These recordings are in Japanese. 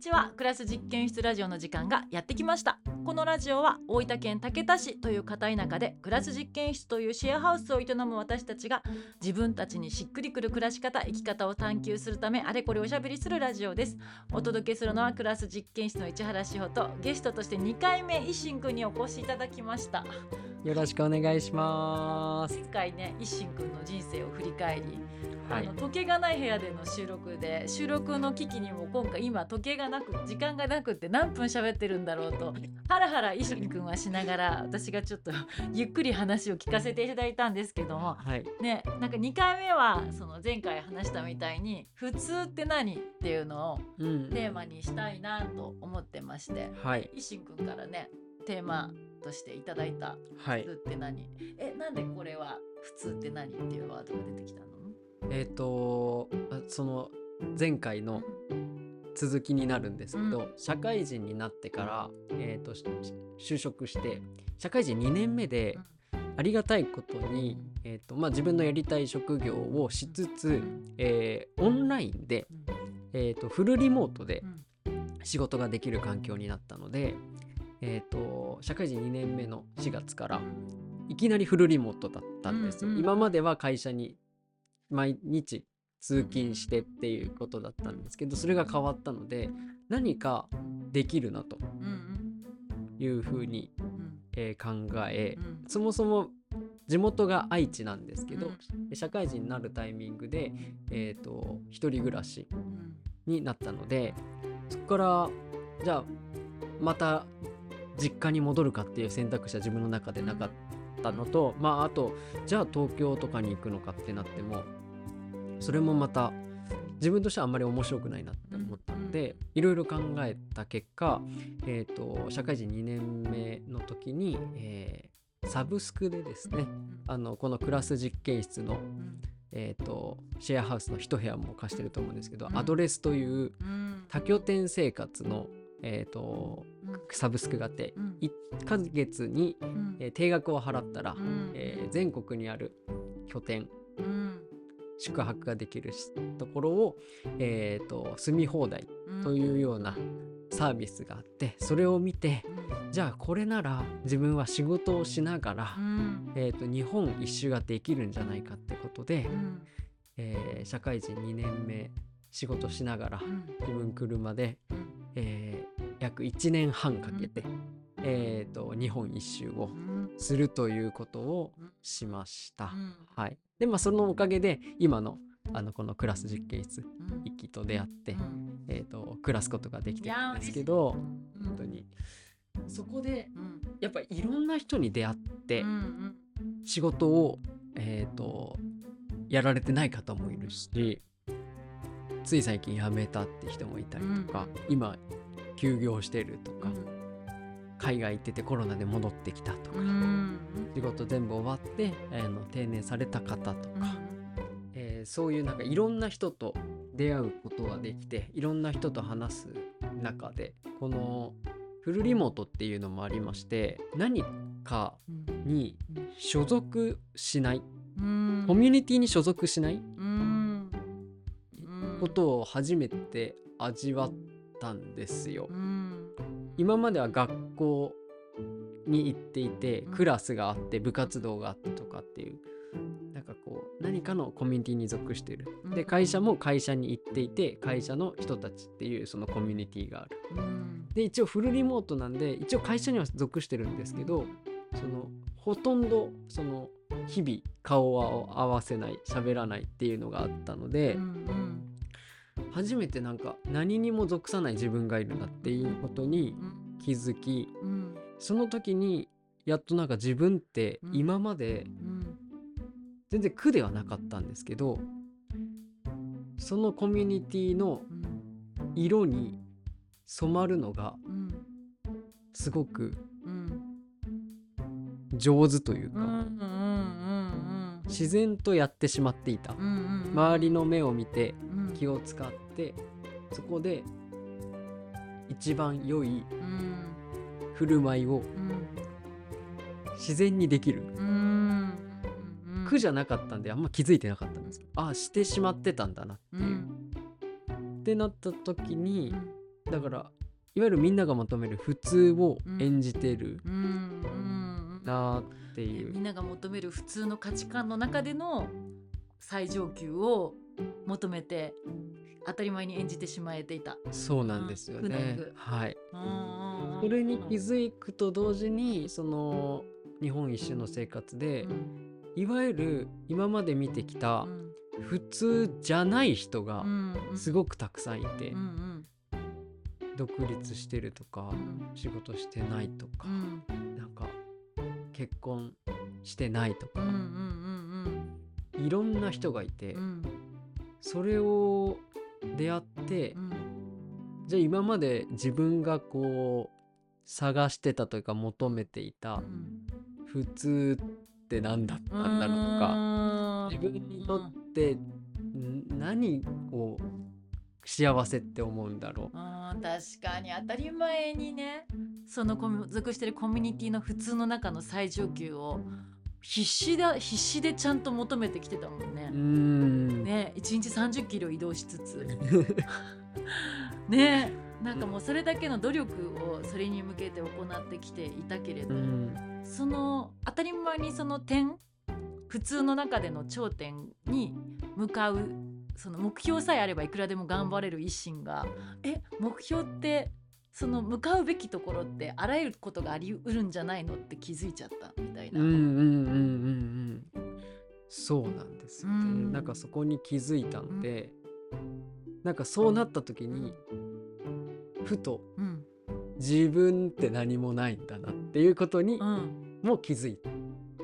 ちは。クラス実験室ラジオの時間がやってきました。このラジオは大分県竹田市という片田舎でクラス実験室というシェアハウスを営む私たちが自分たちにしっくりくる暮らし方生き方を探求するためあれこれおしゃべりするラジオです。お届けするのはクラス実験室の市原志保とゲストとして2回目一心くんにお越しいただきました。よろしくお願いします。前回ね一心くんの人生を振り返りはいあの。時計がない部屋での収録で収録の機器にも今回今時計がなく時間がなくって何分喋ってるんだろうとハラハラ石くんはしながら私がちょっとゆっくり話を聞かせていただいたんですけどもはい。ねなんか2回目はその前回話したみたいに「普通って何?」っていうのをうん。テーマにしたいなと思ってましてはい。一心くんからねテーマとしていただいた。はい。普通。って何？えなんでこれは普通って何っていうワードが出てきたの？えっ、とあその前回の続きになるんですけど、社会人になってからえっ、とし就職して社会人2年目でありがたいことにえっ、とまあ自分のやりたい職業をしつつ、えーオンラインでえっ、とフルリモートで仕事ができる環境になったので、えー、と社会人2年目の4月からいきなりフルリモートだったんですよ。うんうん今までは会社に毎日通勤してっていうことだったんですけどそれが変わったので何かできるなというふうに、うん。えー考えうん。そもそも地元が愛知なんですけど、うん。社会人になるタイミングで、えー、と一人暮らしうん。になったのでそこからじゃあまた実家に戻るかっていう選択肢は自分の中でなかったのと、まああとじゃあ東京とかに行くのかってなってもそれもまた自分としてはあんまり面白くないなって思ったので、いろいろ考えた結果、えー、と社会人2年目の時に、えーサブスクでですねあのこのクラス実験室の、うん。えー、とシェアハウスの一部屋も貸してると思うんですけど、うん。アドレスといううん。多拠点生活の、えー、とサブスクがあってうん。1ヶ月に、うん。えー定額を払ったら、うん。えー全国にある拠点うん。宿泊ができるしところを、えー、と住み放題うん。というようなサービスがあってそれを見てじゃあこれなら自分は仕事をしながら、うん。えー、と日本一周ができるんじゃないかってことで、うん。えー社会人2年目仕事しながらうん。自分車で、約1年半かけて、えー、と日本一周をうん。するということをうん。しました。うん。はい、でまあそのおかげで今のあのこのクラス実験室うん。一輝と出会って、うん。えー、と暮らすことができてるんですけど本当に。そこでうん。やっぱりいろんな人に出会ってうん仕事を、えー、とやられてない方もいるしつい最近辞めたって人もいたりとか、今休業してるとか、海外行っててコロナで戻ってきたとか、うん。仕事全部終わって、あの定年された方とか、えーそういうなんかいろんな人と出会うことができていろんな人と話す中でこのフルリモートっていうのもありまして何かに所属しないうん。コミュニティに所属しないうん。ことを初めて味わったんですよ。うん。今までは学校に行っていてうん。クラスがあって部活動があってとかっていうなんかこう何かのコミュニティに属してる。でうん。会社も会社に行っていて会社の人たちっていうそのコミュニティがある。うん。で一応フルリモートなんで一応会社には属してるんですけどそのほとんどその日々顔を合わせない喋らないっていうのがあったので、うん初めてなんか何にも属さない自分がいるなっていうことにうん。気づきうん。その時にやっとなんか自分ってうん。今までうん。全然苦ではなかったんですけどそのコミュニティのうん。色に染まるのがうんすごくうん上手というかうん。自然とやってしまっていた周りの目を見てうん気を使ってそこで一番良いうん振る舞いをうん自然にできる。うん苦じゃなかったんであんま気づいてなかったんですああしてしまってたんだなっていう。うん。ってなった時にだからいわゆるみんなが求める普通を演じてるなっていう、みんなが求める普通の価値観の中での最上級を求めて当たり前に演じてしまえていた。そうなんですようんね苦。はい。うんうんうん。それに気づくと同時にその日本一周の生活でうん。いわゆる今まで見てきたうん。普通じゃない人がすごくたくさんいて独立してるとかうん。仕事してないとかうん。なんか結婚してないとかいろんな人がいてそれを出会ってうんじゃあ今まで自分がこう探してたというか求めていたうん普通って何だったんだろうとか自分にとってん何を幸せって思うんだろあー確かに当たり前にねその属してるコミュニティの普通の中の最上級を必死だ必死でちゃんと求めてきてたもんね。ん。ね1日30キロ移動しつつ。ねなんかもうそれだけの努力をそれに向けて行ってきていたけれど、うん。その当たり前にその点普通の中での頂点に向かうその目標さえあればいくらでも頑張れる一心がえ目標ってその向かうべきところってあらゆることがありうるんじゃないのって気づいちゃったみたいな。うんうんうんうんうん。そうなんですよね、うん。なんかそこに気づいたんで、なんかそうなった時にふとうん。自分って何もないんだなっていうことにうん、も気づい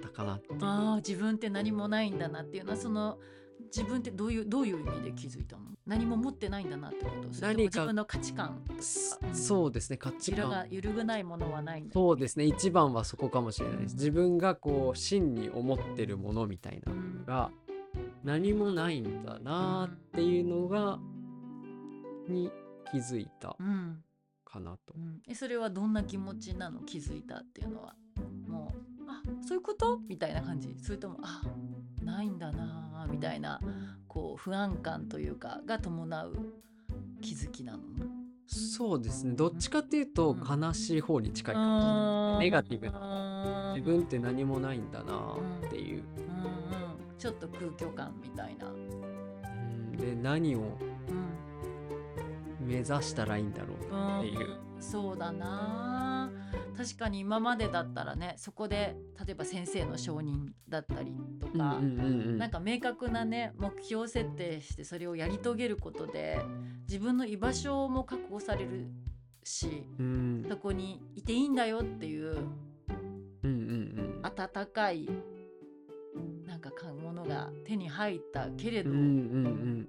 たかなっていう。ああ自分って何もないんだなっていうのはその自分ってどういうどういう意味で気づいたの？何も持ってないんだなってことそれ自分の価値観。そそうですね価値観。が揺るぐないものはないそうですね一番はそこかもしれないです。自分がこう真に思ってるものみたいなのが何もないんだなっていうのがに気づいたうん。かなと。う。ん、えそれはどんな気持ちなの？気づいたっていうのは。もうあそういうこと？みたいな感じ。それともあないんだなあみたいなこう不安感というかが伴う気づきなの？そうですね。どっちかっていうとうん。悲しい方に近いかも。しれないネガティブな。な自分って何もないんだなっていう。うん。うん、ちょっと空虚感みたいな、うん。で何をうん。目指したらいいんだろうっていう。そうだな確かに今までだったらねそこで例えば先生の承認だったりとか、うんうんうんうん。なんか明確なね目標設定してそれをやり遂げることで自分の居場所も確保されるしうん。そこにいていいんだよっていううんうんうん。温かいなんか買うものが手に入ったけれど、うんうん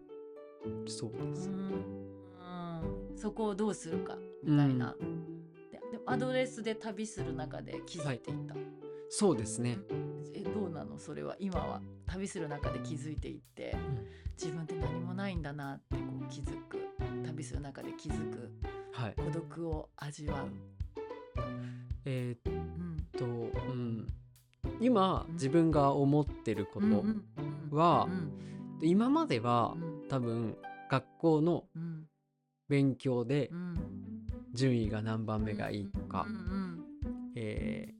うん。そうです。うんそこをどうするかみたいな、ででもアドレスで旅する中で気づいていった、そうですね。えどうなのそれは今は旅する中で気づいていって、自分って何もないんだなってこう気づく旅する中で気づくはい。孤独を味わう、えーっうん、と、うん、今うん。自分が思ってること、うんうんうんはうん今まではうん。多分学校のうん。勉強でうん順位が何番目がいいとかう、んえー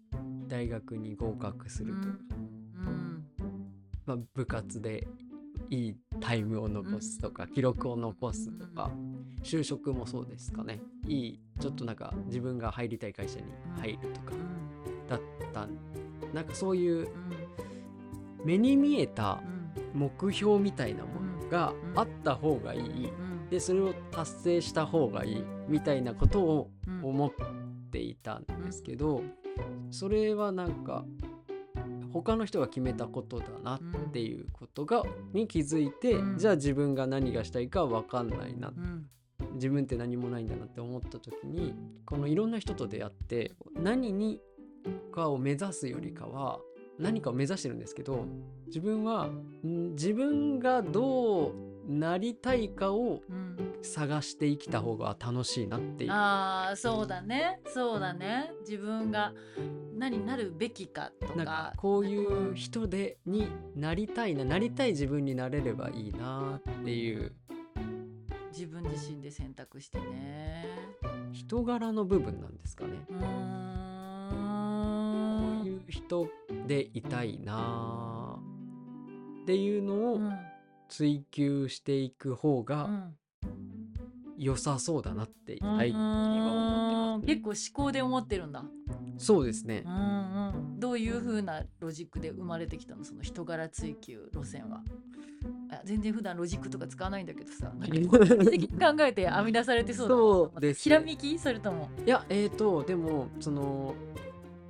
大学に合格すうんるとか、うんまあ、部活でいいタイムを残すとか、記録を残すとか、就職もそうですかね。いいちょっとなんか自分が入りたい会社に入るとかうんだったなんかそういううん。目に見えたうん目標みたいなものがうんあった方がいい。うん。でそれを達成した方がいいみたいなことをうん。思っていたんですけどそれはなんか他の人が決めたことだなっていうことがに気づいてうん。じゃあ自分が何がしたいか分かんないなうん。自分って何もないんだなって思った時にこのいろんな人と出会って何にかを目指すよりかは何かを目指してるんですけど自分はん自分がどうなりたいかをうん。探して生きた方が楽しいなっていう。ああそうだね。そうだね。自分が何になるべきかとか。なんかこういう人でになりたいななりたい自分になれればいいなっていう。自分自身で選択してね。人柄の部分なんですかね。うーこんういう人でいたいなっていうのをうん追求していく方がうん。良さそうだなってう最近は思ってます、結構思考で思ってるんだ。そうですね。うんうん。どういう風なロジックで生まれてきたの？その人柄追求路線は。あ全然普段ロジックとか使わないんだけどさ。考えて編み出されてそうだな。そうですね。ひらめき？それとも。いやえーとでもその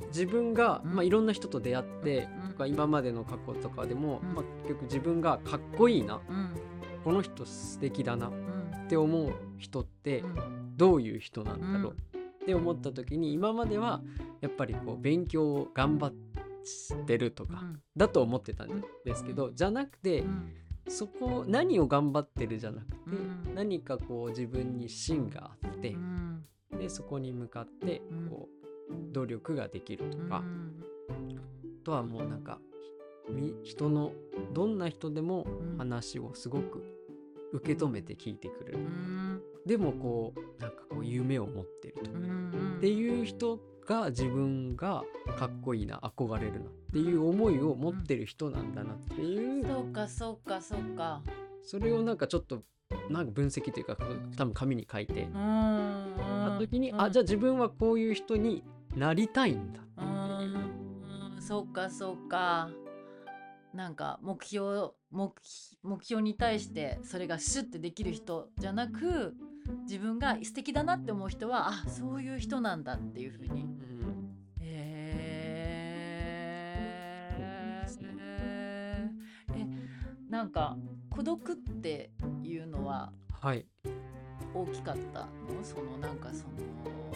自分が、うん。まあ、いろんな人と出会って、うん。とか今までの過去とかでも、うん。まあ、結局自分がかっこいいなうん。この人素敵だなっうん。て思う人ってうん。どういう人なんだろう、うん。って思った時に今まではやっぱりこう勉強を頑張ってるとかうん。だと思ってたんですけど、じゃなくて、うん。そこ何を頑張ってるじゃなくて、うん。何かこう自分に芯があって、うん。でそこに向かってうん。こう努力ができるとか、うん。あとはもうなんかみ人のどんな人でもうん。話をすごく受け止めて聞いてくれる、うん。でもこうなんかこう夢を持ってるとか、うんっていう人が自分がかっこいいな憧れるなっていう思いを持ってる人なんだなっていう。そうかそうかそうか。それをなんかちょっとなんか分析というか多分紙に書いて。うんた時に、うん。あじゃあ自分はこういう人になりたいんだ。うーん。そうかそうか。なんか目標目目標に対してそれがシュッてできる人じゃなく自分が素敵だなって思う人はあそういう人なんだっていうふうに。うんええなんか孤独っていうのははい。大きかったの？そのなんかその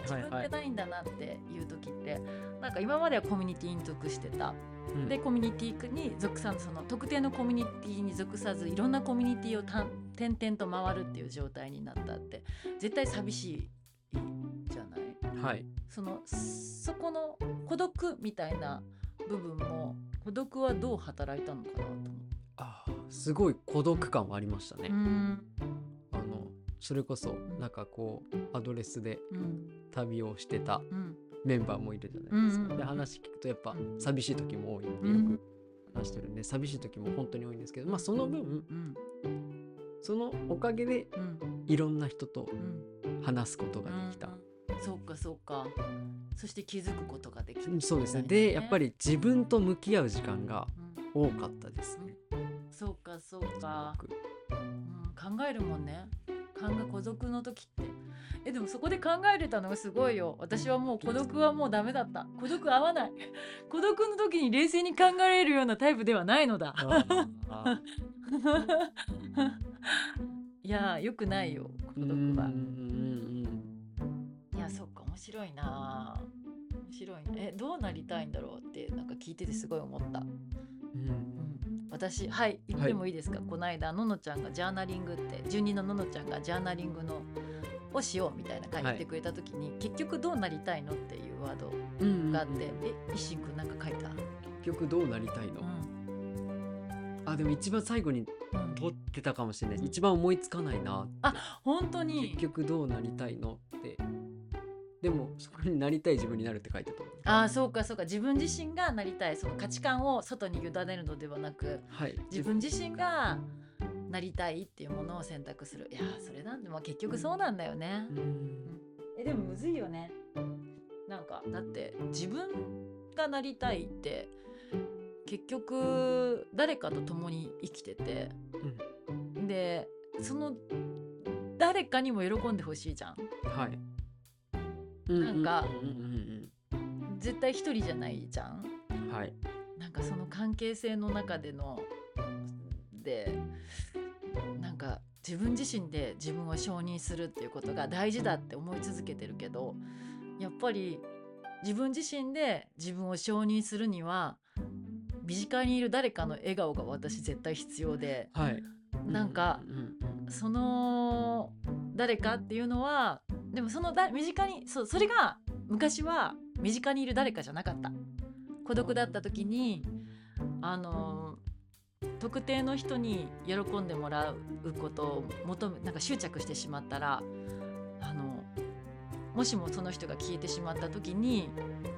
自はいはい分ってないんだなっていう時って、なんか今まではコミュニティに属してた。うん。でコミュニティに属さずその特定のコミュニティに属さずいろんなコミュニティをた転々と回るっていう状態になったって絶対寂しいじゃない？はい。そのそこの孤独みたいな部分も孤独はどう働いたのかなと思って。あーすごい孤独感はありましたね、それこそなんかこうアドレスでうん。旅をしてたうん。メンバーもいるじゃないですか、で話聞くとやっぱ寂しい時も多いってうん。よく話してるんで寂しい時も本当に多いんですけどまあその分うん。そのおかげでうん。いろんな人とうん。話すことができた、うん。そうかそうか。そして気づくことができる。うんそうですね。でやっぱり自分と向き合う時間がうん。多かったですね、そうかそうか。うん、考えるもんね考え孤独の時って。えでもそこで考えれたのがすごいよ。私はもう孤独はもうダメだった。孤独合わない。孤独の時に冷静に考えれるようなタイプではないのだ。いやーよくないよ孤独は。いやそっか面白いな。面白いね。えどうなりたいんだろうってなんか聞いててすごい思った。うん。うん私はい言ってもいいですか、この間ののちゃんがジャーナリングって住人のののちゃんがジャーナリングのをしようみたいな会言ってくれた時に、結局どうなりたいのっていうワードうんうんがあって、え石井くんなんか書いた、結局どうなりたいの、あでも一番最後にうん取ってたかもしれない一番思いつかないな本当に。結局どうなりたいのってでもそこになりたい自分になるって書いてた。ああそうかそうか。自分自身がなりたいその価値観を外に委ねるのではなくはい。自分自身がなりたいっていうものを選択する。いやーそれなんで、まあ、結局そうなんだよね。う。ん。えでもむずいよね。なんかだって自分がなりたいって結局誰かと共に生きててでその誰かにも喜んでほしいじゃん。はいなんか絶対一人じゃないじゃん？はい。なんかその関係性の中でのでなんか自分自身で自分を承認するっていうことが大事だって思い続けてるけどやっぱり自分自身で自分を承認するには身近にいる誰かの笑顔が私絶対必要ではい。なんかうんうん。その誰かっていうのはでもそのだ身近にそうそれが昔は身近にいる誰かじゃなかった。孤独だった時にあの特定の人に喜んでもらうことを求めなんか執着してしまったらあのもしもその人が消えてしまった時に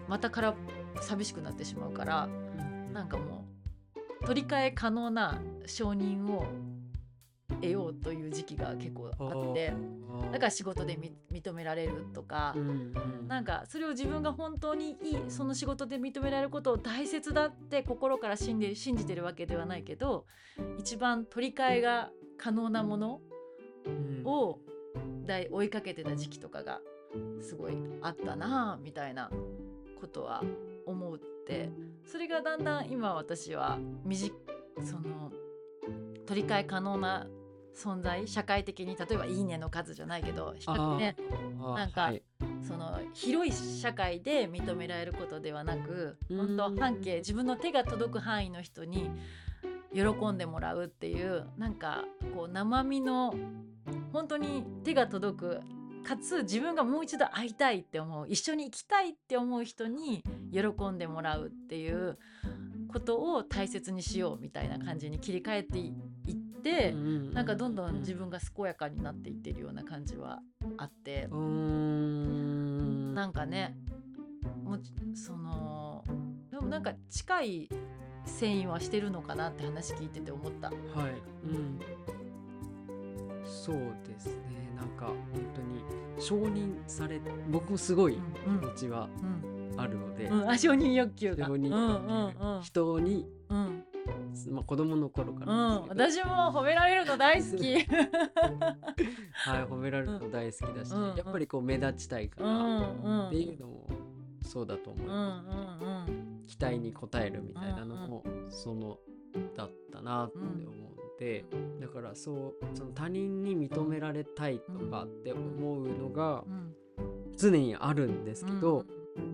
またから寂しくなってしまうからなんかもう取り替え可能な承認を得ようという時期が結構あってだから仕事でみ認められるとか、なんかそれを自分が本当にいいその仕事で認められることを大切だって心から信じ信じてるわけではないけど一番取り替えが可能なものを大追いかけてた時期とかがすごいあったなみたいなことは思ってそれがだんだん今私は短その取り替え可能な存在社会的に例えば「いいね」の数じゃないけど比較ねなんか、はい、その広い社会で認められることではなく本当半径自分の手が届く範囲の人に喜んでもらうっていうなんかこう生身の本当に手が届くかつ自分がもう一度会いたいって思う一緒に行きたいって思う人に喜んでもらうっていうことを大切にしようみたいな感じに切り替えていって、うん、なんかどんどん自分が健やかになっていってるような感じはあって。ん。なんかねもそのでもなんか近い繊維はしてるのかなって話聞いてて思った。はい、うん、そうですね。なんか本当に承認され僕もすごい気持ちはあるので、うん承認欲求が。承認欲求、うんうん、人に、うん。まあ、子供の頃から、うん、私も褒められるの大好き。はい褒められるの大好きだし、うんやっぱりこう目立ちたいからっていうのもそうだと思います、うんうんうん、期待に応えるみたいなのもそのだったなって思うので、だからそうその他人に認められたいとかって思うのが常にあるんですけど、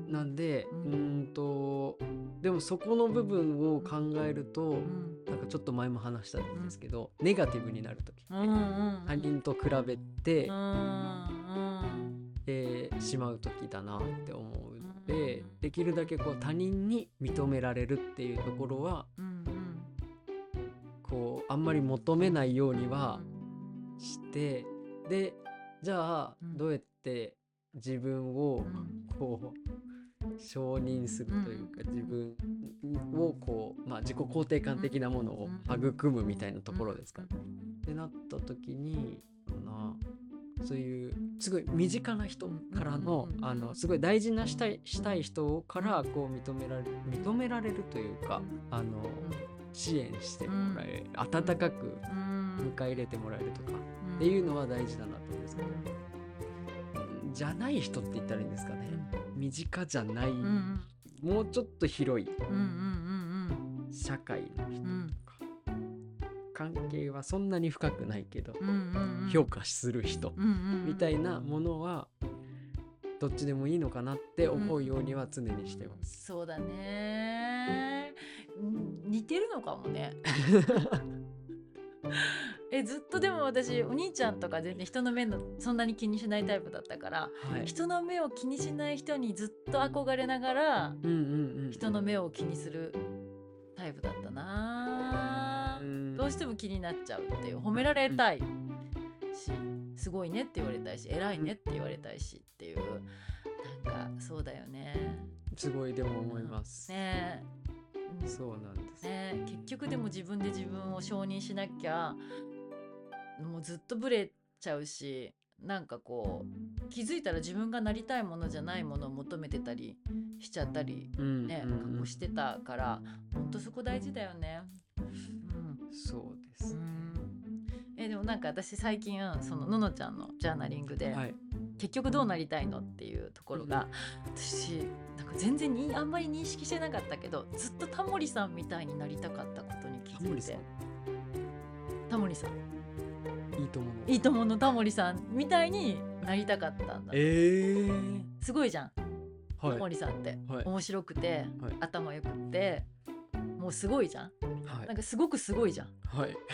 なんでうん。とでもそこの部分を考えると、うん、なんかちょっと前も話したんですけど、うん、ネガティブになる時。って、うんうん、他人と比べて、うん、えー、しまう時だなって思うので、できるだけこう他人に認められるっていうところは、こうあんまり求めないようにはしてでじゃあどうやって自分をこう承認するというか、自分をこう、まあ、自己肯定感的なものを育むみたいなところですか、ってなった時になそういうすごい身近な人からの,、あのすごい大事なしたいしたい人からこう認められる認められるというかあの支援してもらえる、温かく迎え入れてもらえるとかっていうのは大事だなと思うんですけど、じゃない人って言ったらいいんですかね。身近じゃない、うん、もうちょっと広い。社会の人とか、関係はそんなに深くないけど、評価する人。みたいなものはどっちでもいいのかなって思うようには常にしてます。そうだね。似てるのかもね えずっとでも私お兄ちゃんとか全然人の目のそんなに気にしないタイプだったから、はい、人の目を気にしない人にずっと憧れながら、うんうんうん、人の目を気にするタイプだったな、どうしても気になっちゃうっていう。褒められたいし、すごいねって言われたいし偉いねって言われたいしっていうなんかそうだよね。すごいでも思います、ね。そうなんです。ね。結局でも自分で自分を承認しなきゃもうずっとブレちゃうしなんかこう気づいたら自分がなりたいものじゃないものを求めてたりしちゃったりね、うんうん、してたからほんとそこ大事だよね。うん、そうです、ね、えでもなんか私最近そのののちゃんのジャーナリングで、はい、結局どうなりたいのっていうところが、私なんか全然にあんまり認識してなかったけどずっとタモリさんみたいになりたかったことに気づいて。タモリさんいいともの。いいとものタモリさんみたいになりたかったんだえー、すごいじゃん、はい、タモリさんって、はい、面白くて、はい、頭よくってもうすごいじゃん、はい、なんかすごくすごいじゃん。はい。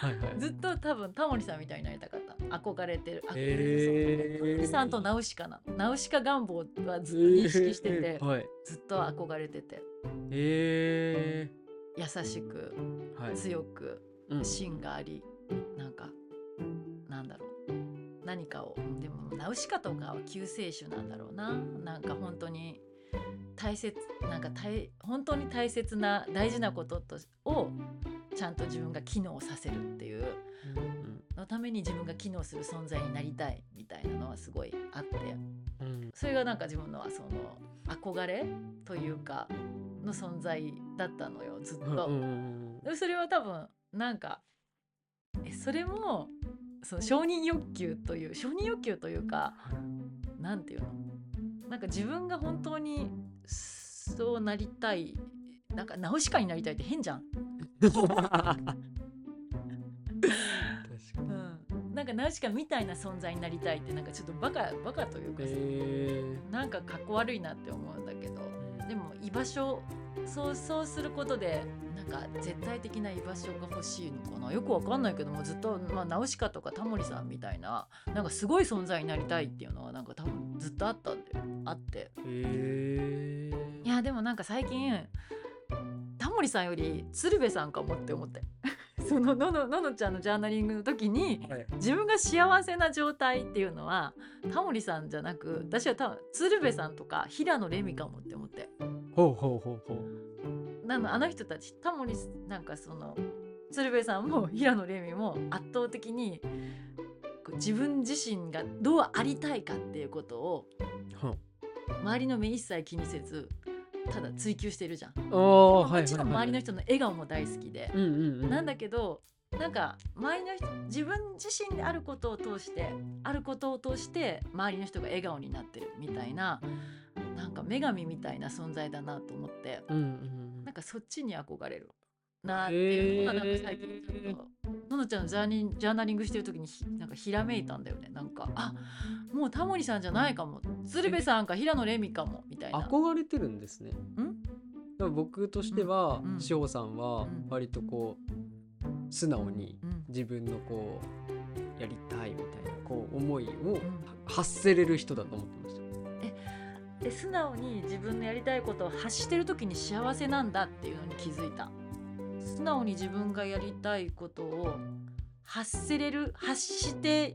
はいはい、ずっと多分タモリさんみたいになりたかった。憧れてるえタモリさんとナウシカな。ナウシカ願望はずっと認識してて、えーはい、ずっと憧れてて。えー。優しくはい。強く。うん芯がありなんかなんだろう。何かをでもナウシカとかは救世主なんだろうな。なんか本当に大切なんか大本当に大切な大事なこととをちゃんと自分が機能させるっていう。うんのために自分が機能する存在になりたいみたいなのはすごいあって。うん。それがなんか自分のはその憧れというかの存在だったのよずっと。それは多分なんかえそれもその承認欲求という承認欲求というかなんていうの？なんか自分が本当にそうなりたいなんかナウシカになりたいって変じゃん、確かに。うん、なんかナウシカみたいな存在になりたいってなんかちょっとバカバカというかさ、えなんかかっこ悪いなって思うんだけど。ーでも居場所そうそうすることでなんか絶対的な居場所が欲しいのかな。よくわかんないけどもずっと、まあ、ナウシカとかタモリさんみたいななんかすごい存在になりたいっていうのはなんか多分ずっとあったんだよ。あって。へいやでもなんか最近タモリさんより鶴瓶さんかもって思って そのののののちゃんのジャーナリングの時にはい。自分が幸せな状態っていうのはタモリさんじゃなく私は多分鶴瓶さんとか平野レミかもって思って。ほうほうほうほう。なのあの人たちタモリなんかその鶴瓶さんも平野レミも圧倒的に自分自身がどうありたいかっていうことを周りの目一切気にせずただ追求してるじゃん。もちろん周りの人の笑顔も大好きで、なんだけどなんか周りの人自分自身であることを通してあることを通して周りの人が笑顔になってるみたいななんか女神みたいな存在だなと思って。うんうん。なんかそっちに憧れるなっていうのがなんか最近ちょっとののちゃんのジャーニジャーナリングしてる時にひなんかひらめいたんだよね。なんかあもうタモリさんじゃないかも。鶴瓶さんか平野レミかもみたいな。憧れてるんですね。ん？だから僕としてはうん。うん。志保さんはうん。割とこう素直にうん。自分のこうやりたいみたいなこう思いをうん。発せれる人だと思ってました。で素直に自分のやりたいことを発してる時に幸せなんだっていうのに気づいた素直に自分がやりたいことを発せれる発して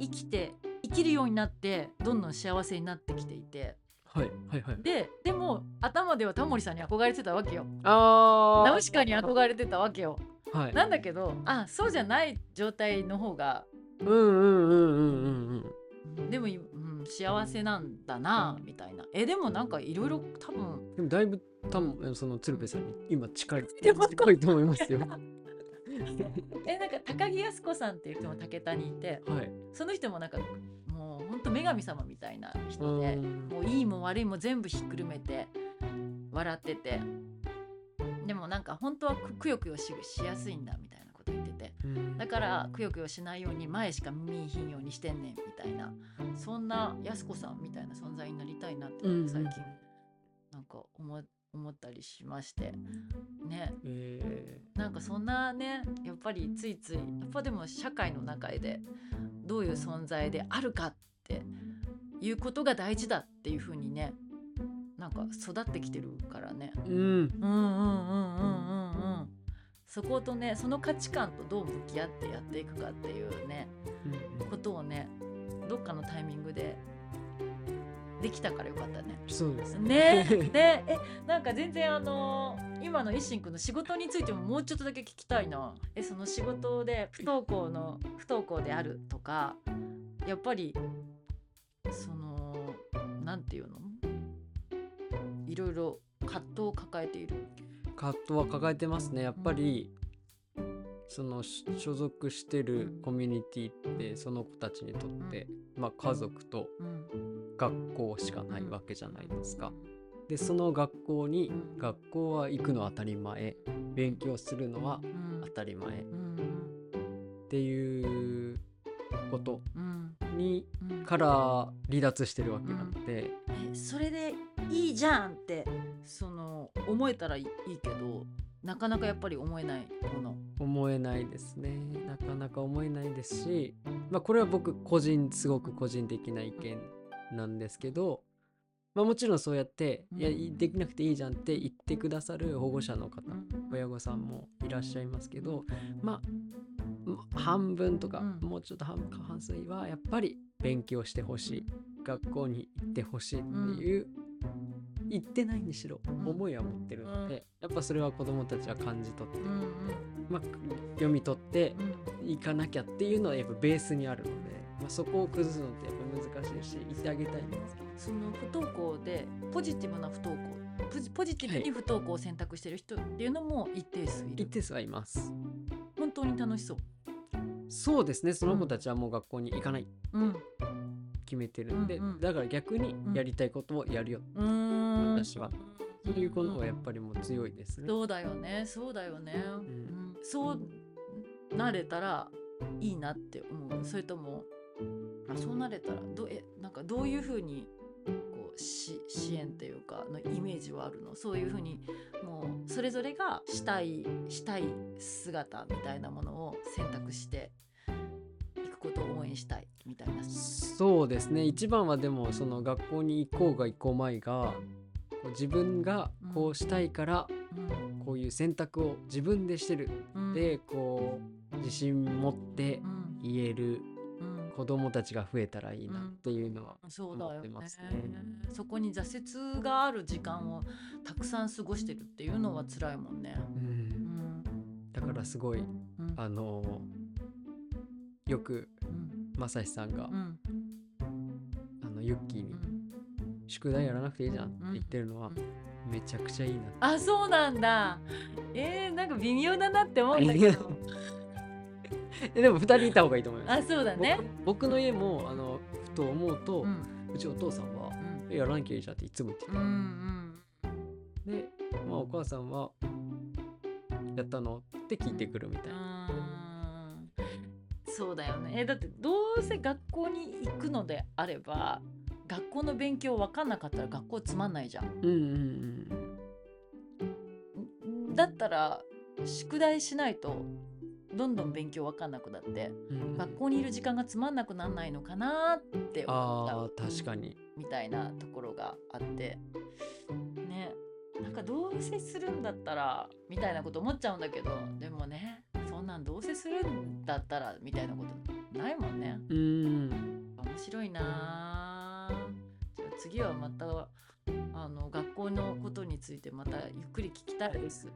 生きて生きるようになってどんどん幸せになってきていて。はいはいはい。ででも頭ではタモリさんに憧れてたわけよ。あナウシカに憧れてたわけよ。あはい。なんだけどあそうじゃない状態の方がうんうんうんうんうんうん。でも、うん、幸せなんだなみたいな。えでもなんかいろいろ多分。でもだいぶ多分その鶴瓶さんに今近い近いと思いますよ。えなんか高木靖子さんっていう人も武田にいてはい。その人もなんかもうほんと女神様みたいな人でうん。もういいも悪いも全部ひっくるめて笑ってて。でもなんか本当はくくよくよししやすいんだみたいなこと言ってて。うん。だからくよくよしないように前しか見いひんようにしてんねんみたいな。そんな靖子さんみたいな存在になりたいなって最近なんか思思ったりしまして。ね。えなんかそんなねやっぱりついついやっぱでも社会の中でどういう存在であるかっていうことが大事だっていう風にねなんか育ってきてるからね。ーうん。うんうんうんうんうんうん。そことねその価値観とどう向き合ってやっていくかっていうねうん。ことをねどっかのタイミングでできたからよかったね。そうですね。ね。えなんか全然あの今の一心くんの仕事についてももうちょっとだけ聞きたいな。えその仕事で不登校の不登校であるとかやっぱりそのなんていうの？いろいろ葛藤を抱えている。葛藤は抱えてますね。やっぱり、そのし所属してるコミュニティってその子たちにとって、まあ、家族とうん。学校しかないわけじゃないですか。でその学校にうん。学校は行くの当たり前。勉強するのはうん。当たり前。っうん。ていうことうん。にうん。から離脱してるわけなので、えそれでいいじゃんってその思えたらいいけどなかなかやっぱり思えないもの。思えないですね。なかなか思えないですし、まあ、これは僕個人すごく個人的な意見なんですけどまあ、もちろんそうやって、うんいやいできなくていいじゃんって言ってくださる保護者の方、うん親御さんもいらっしゃいますけどまあま半分とか、うん。もうちょっと半過半数はやっぱり勉強してほしい。学校に行ってほしいっていう、行ってないにしろん。思いは持ってるので、やっぱそれは子どもたちは感じ取って、うんうん。まあ、読み取ってうん行かなきゃっていうのはやっぱベースにあるので、まあ、そこを崩すのってやっぱ難しいし行ってあげたいんですけど。その不登校でポジティブな不登校ポジティブに不登校を選択してる人っていうのも一定数いる、一定数はいます。本当に楽しそう。そうですね。その子たちはもう学校に行かないうん。決めてるんで、うんうん。だから逆にんやりたいことをやるよ、うーん私は。そういうことはやっぱりもう強いですね。そうだよね。そうだよね、ん。うん。そうなれたらいいなって思う。それともあそうなれたらどえなんかどういうふうにこうし支援っていうかのイメージはあるの？そういうふうにもうそれぞれがしたいしたい姿みたいなものを選択していくことを応援したいみたいな。そうですね。一番はでもその学校に行こうが行こうまいが自分がこうしたいからうん。こういう選択を自分でしてる。うん。でこう自信持ってうん。言えるうん。子供たちが増えたらいいなっていうのは、思ってますね。そこに挫折がある時間をたくさん過ごしてるっていうのは辛いもんね。うん。うん。だからすごいうん。あのよくうん。まさしさんが、うん。あのユッキーにうん「宿題やらなくていいじゃん」って言ってるのは、うんめちゃくちゃいいなあそうなんだ。えー、なんか微妙だなって思うんだけど。えでも2人いた方がいいと思いますあそうだね。僕僕の家もあのふと思うと、ううんちお父さんはうん「えやらなきゃいいじゃん」っていつも言ってうんうんてで、まあ、お母さんは「やったの?」って聞いてくるみたいな、うんそうだよね。えだってどうせ学校に行くのであれば学校の勉強分かんなかったら学校つまんないじゃん。うんうんだったら宿題しないとどんどん勉強分かんなくなってうん。うん学校にいる時間がつまんなくなんないのかなって思った。確かに。みたいなところがあって。ね。なんかどうせするんだったらみたいなこと思っちゃうんだけどでもねそんなんどうせするんだったらみたいなことないもんね。うん。面白いなあじゃあ次はまたあの学校のことについてまたゆっくり聞きたいです。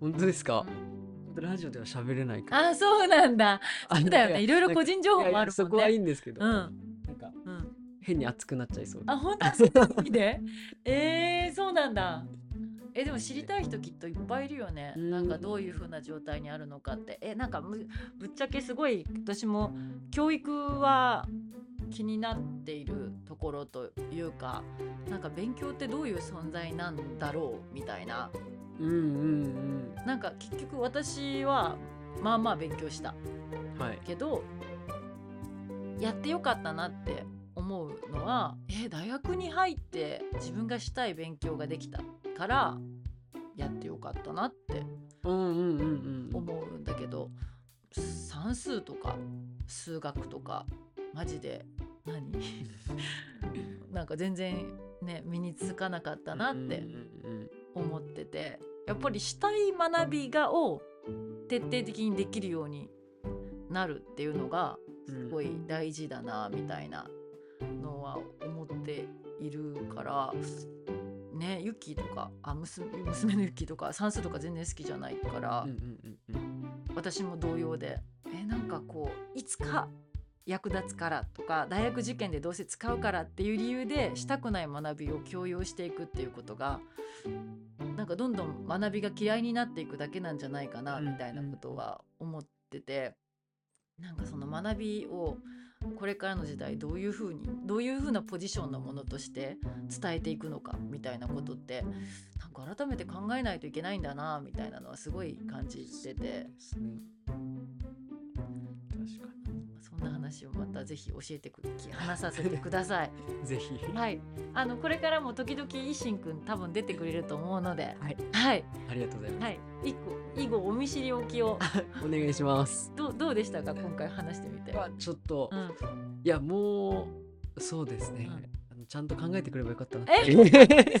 本当ですか？うん。ラジオでは喋れないから。あそうなんだ。あそうだよね。いろいろ個人情報もあるもんね。そこはいいんですけど、うん。なんかうん。変に熱くなっちゃいそうで。あ本当？そ ういう意味でえー、そうなんだ。えでも知りたい人きっといっぱいいるよね、うん。なんかどういう風な状態にあるのかって。えなんかむぶっちゃけすごい私も教育は気になっているところというかなんか勉強ってどういう存在なんだろうみたいな。うんうんなんか結局私はまあまあ勉強した。うんはい。けどやってよかったなって思うのはえ大学に入って自分がしたい勉強ができたからやってよかったなってうんうんうんうん。思うんだけど算数とか数学とかマジで？何？なんか全然ね身につかなかったなって思ってて。やっぱりしたい学びがを徹底的にできるようになるっていうのがうんすごい大事だなみたいなのは思っているからねユッキーとかあ娘娘のユッキーとか算数とか全然好きじゃないから、私も同様で。えなんかこういつか役立つからとか大学受験でどうせ使うからっていう理由でしたくない学びを強要していくっていうことがなんかどんどん学びが嫌いになっていくだけなんじゃないかなうんみたいなことは思ってて、なんかその学びをこれからの時代どういうふうにどういうふうなポジションのものとして伝えていくのかみたいなことってなんか改めて考えないといけないんだなみたいなのはすごい感じてて。確かそんな話をまたぜひ教えてく話させてください。に ぜひ。はい、あのこれからも時々いしんくん多分出てくれると思うので、はい。はい、ありがとうございます。はい、以後以後お見知りおきを。お願いします。どうどうでしたか？今回話してみて。はちょっとうん、いやもうそうですね、うん。ああのちゃんと考えてくればよかったなっえ？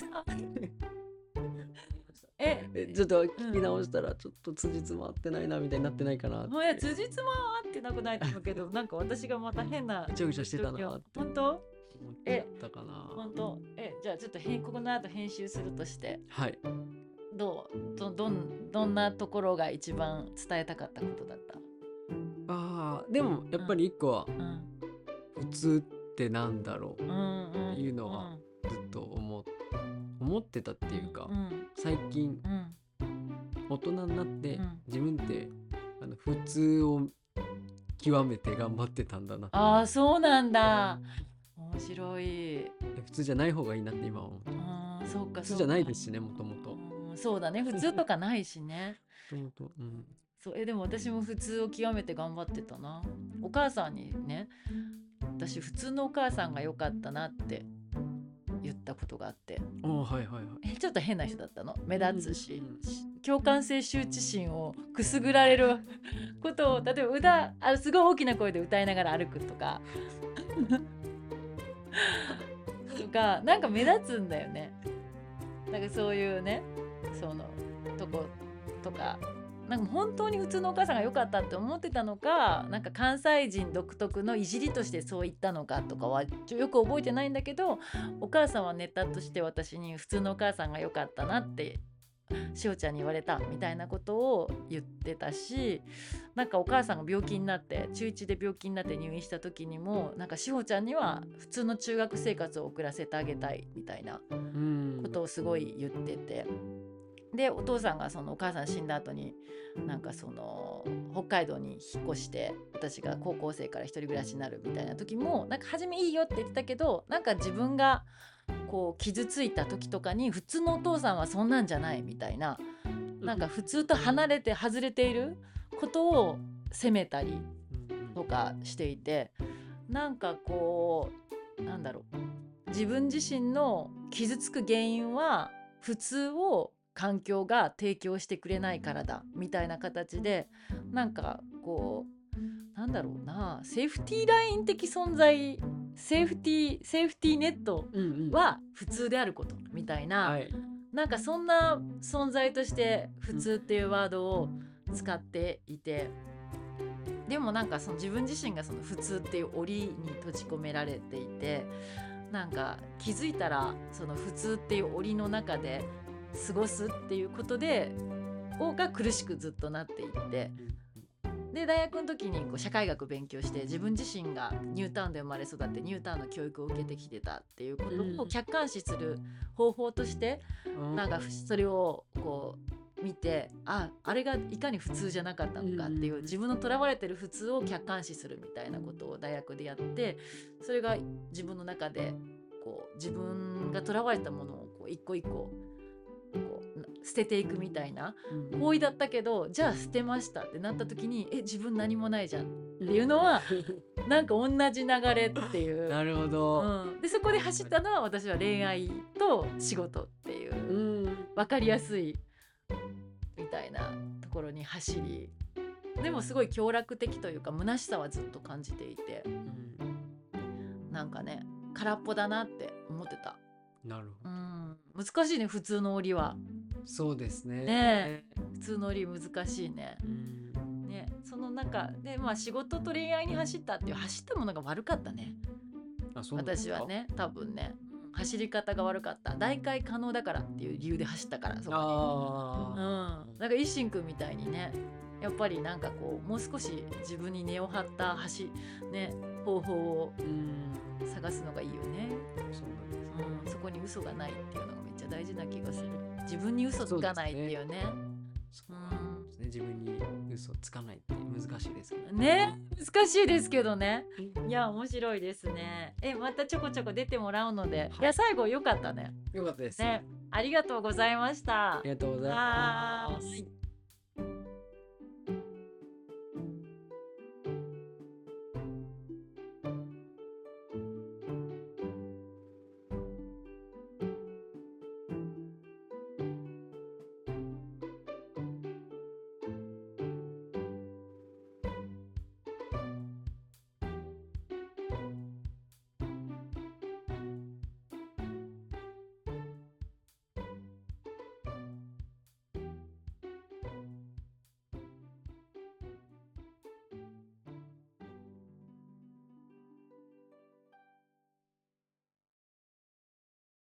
ええちょっと聞き直したらちょっと辻褄合ってないなみたいになってないかなって。もういや辻褄は合ってなくないと思うけど なんか私がまた変なぐちゃぐちゃしてたなって。本当？思ってたかな。本当？えじゃあちょっとへんここの後編集するとして。はい。どう？どどんどんなところが一番伝えたかったことだった？あーでもやっぱり一個はうん。普通ってなんだろうっていうのはずっと思っ思ってたっていうかうん。最近うん。大人になってうん。自分ってあの普通を極めて頑張ってたんだな。ああそうなんだ。面白い。普通じゃない方がいいなって今は思う。あーそうか普通じゃないですしねもともとうんそうだね。普通とかないしね。もともとうん。そうえでも私も普通を極めて頑張ってたな。お母さんにね私普通のお母さんが良かったなって言ったことがあって。はいはいはい。えちょっと変な人だったの？目立つし。うん。し共感性羞恥心をくすぐられる ことを例えば歌あすごい大きな声で歌いながら歩くとか。とかなんか目立つんだよね。なんかそういうねそのとことかなんか本当に普通のお母さんが良かったって思ってたのかなんか関西人独特のいじりとしてそう言ったのかとかはよく覚えてないんだけどお母さんはネタとして私に普通のお母さんが良かったなってしおちゃんに言われたみたいなことを言ってたしなんかお母さんが病気になって中1で病気になって入院した時にもなんかしほちゃんには普通の中学生活を送らせてあげたいみたいなうんことをすごい言っててでお父さんがそのお母さん死んだ後になんかその北海道に引っ越して私が高校生から一人暮らしになるみたいな時もなんか初めいいよって言ってたけどなんか自分がこう傷ついた時とかに普通のお父さんはそんなんじゃないみたいななんか普通と離れて外れていることを責めたりとかしていてなんかこうなんだろう。自分自身の傷つく原因は普通を環境が提供してくれないからだみたいな形でなんかこうなんだろうなセーフティーライン的存在セーフティーセーフティーネットうんうん。は普通であることみたいな、はい。なんかそんな存在として普通っていうワードを使っていて、でもなんかその自分自身がその普通っていう檻に閉じ込められていてなんか気づいたらその普通っていう檻の中で過ごすっていうことでをが苦しくずっとなっていってで大学の時にこう社会学勉強して自分自身がニュータウンで生まれ育ってニュータウンの教育を受けてきてたっていうことうん。を客観視する方法としてなんかふそれをこう見てああれがいかに普通じゃなかったのかっていううん。自分のとらわれてる普通を客観視するみたいなことを大学でやってそれが自分の中でこう自分がとらわれたものをこう一個一個こうな捨てていくみたいなうん。行為だったけどじゃあ捨てましたってなった時にえ自分何もないじゃんっていうのはなんか同じ流れっていう。なるほど。うん、でそこで走ったのは私は恋愛と仕事っていううん。分かりやすいみたいなところに走りでもすごい強楽的というか虚しさはずっと感じていて。なんかね空っぽだなって思ってた、なるほうん、難しいね普通の檻は。どそうですね。ね普通の檻難しいね。うん。ね。その中でまあ仕事と恋愛に走ったっていう走ったものが悪かったね。あそうなんですか？私はね多分ね。走り方が悪かった。大会可能だからっていう理由で走ったからそこにあうん、なんか一心くんみたいにねやっぱりなんかこうもう少し自分に根を張った走ね方法をーうん探すのがいいよね、そうなんですうん、そこに嘘がないっていうのがめっちゃ大事な気がする。自分に嘘つかないっていうね。そうですね。自分に嘘つかないって難しいですけどうんね難しいですけどね。いや面白いですね。えまたちょこちょこ出てもらうので、い、や最後よかったね。よかったです。ねありがとうございました。ありがとうございます